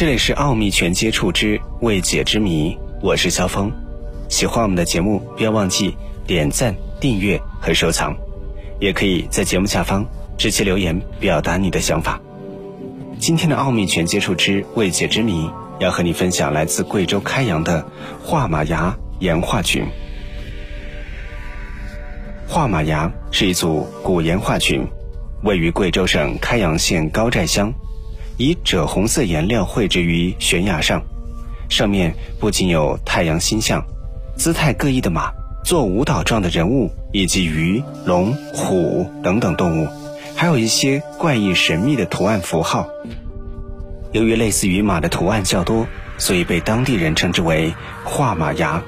这里是《奥秘全接触之未解之谜》，我是肖峰。喜欢我们的节目，不要忘记点赞、订阅和收藏，也可以在节目下方直接留言表达你的想法。今天的《奥秘全接触之未解之谜》要和你分享来自贵州开阳的画马崖岩画群。画马崖是一组古岩画群，位于贵州省开阳县高寨乡。以赭红色颜料绘制于悬崖上，上面不仅有太阳星象、姿态各异的马、做舞蹈状的人物，以及鱼、龙、虎等等动物，还有一些怪异神秘的图案符号。由于类似于马的图案较多，所以被当地人称之为“画马崖”。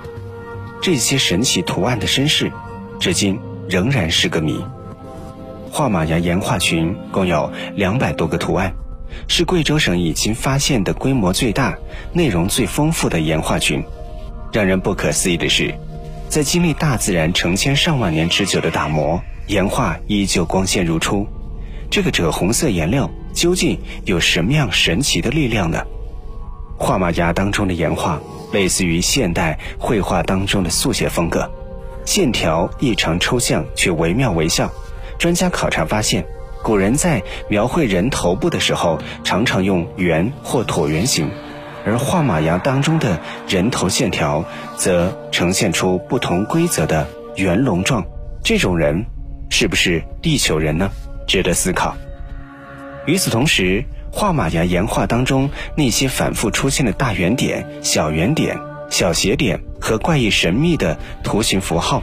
这些神奇图案的身世，至今仍然是个谜。画马崖岩画群共有两百多个图案。是贵州省已经发现的规模最大、内容最丰富的岩画群。让人不可思议的是，在经历大自然成千上万年之久的打磨，岩画依旧光鲜如初。这个赭红色颜料究竟有什么样神奇的力量呢？画马崖当中的岩画类似于现代绘画当中的速写风格，线条异常抽象却惟妙惟肖。专家考察发现。古人在描绘人头部的时候，常常用圆或椭圆形，而画马崖当中的人头线条则呈现出不同规则的圆龙状。这种人是不是地球人呢？值得思考。与此同时，画马崖岩画当中那些反复出现的大圆点、小圆点、小斜点和怪异神秘的图形符号，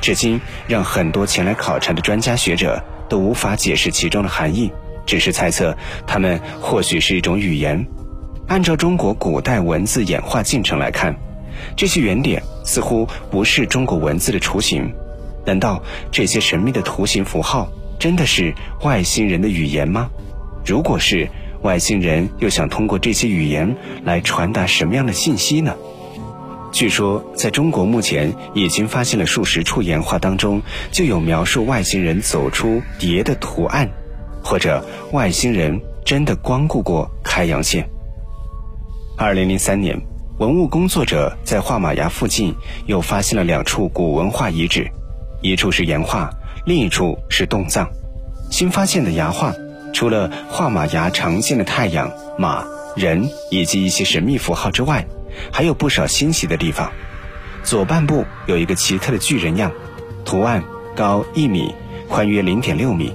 至今让很多前来考察的专家学者。都无法解释其中的含义，只是猜测它们或许是一种语言。按照中国古代文字演化进程来看，这些圆点似乎不是中国文字的雏形。难道这些神秘的图形符号真的是外星人的语言吗？如果是，外星人又想通过这些语言来传达什么样的信息呢？据说，在中国目前已经发现了数十处岩画当中，就有描述外星人走出蝶的图案，或者外星人真的光顾过开阳县。二零零三年，文物工作者在画马崖附近又发现了两处古文化遗址，一处是岩画，另一处是洞葬。新发现的崖画，除了画马崖常见的太阳、马、人以及一些神秘符号之外，还有不少新奇的地方。左半部有一个奇特的巨人样，图案高一米，宽约零点六米。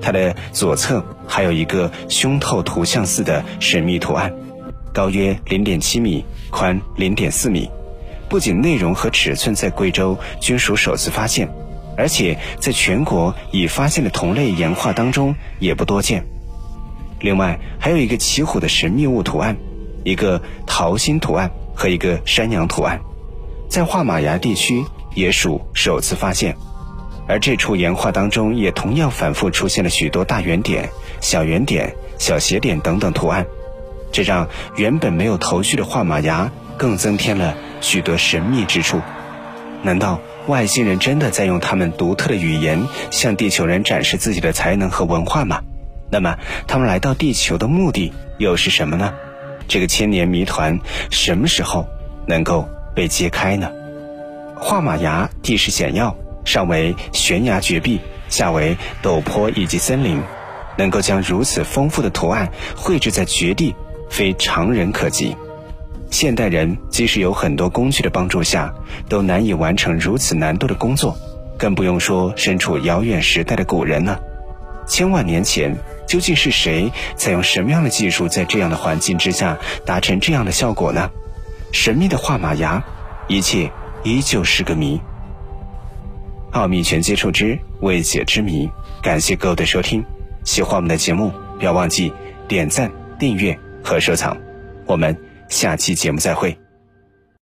它的左侧还有一个胸透图像似的神秘图案，高约零点七米，宽零点四米。不仅内容和尺寸在贵州均属首次发现，而且在全国已发现的同类岩画当中也不多见。另外，还有一个奇虎的神秘物图案。一个桃心图案和一个山羊图案，在画马崖地区也属首次发现，而这处岩画当中也同样反复出现了许多大圆点、小圆点、小斜点等等图案，这让原本没有头绪的画马崖更增添了许多神秘之处。难道外星人真的在用他们独特的语言向地球人展示自己的才能和文化吗？那么他们来到地球的目的又是什么呢？这个千年谜团什么时候能够被揭开呢？画马崖地势险要，上为悬崖绝壁，下为陡坡以及森林，能够将如此丰富的图案绘制在绝地，非常人可及。现代人即使有很多工具的帮助下，都难以完成如此难度的工作，更不用说身处遥远时代的古人了。千万年前。究竟是谁采用什么样的技术，在这样的环境之下达成这样的效果呢？神秘的画马牙，一切依旧是个谜。奥秘全接触之未解之谜，感谢各位的收听。喜欢我们的节目，不要忘记点赞、订阅和收藏。我们下期节目再会。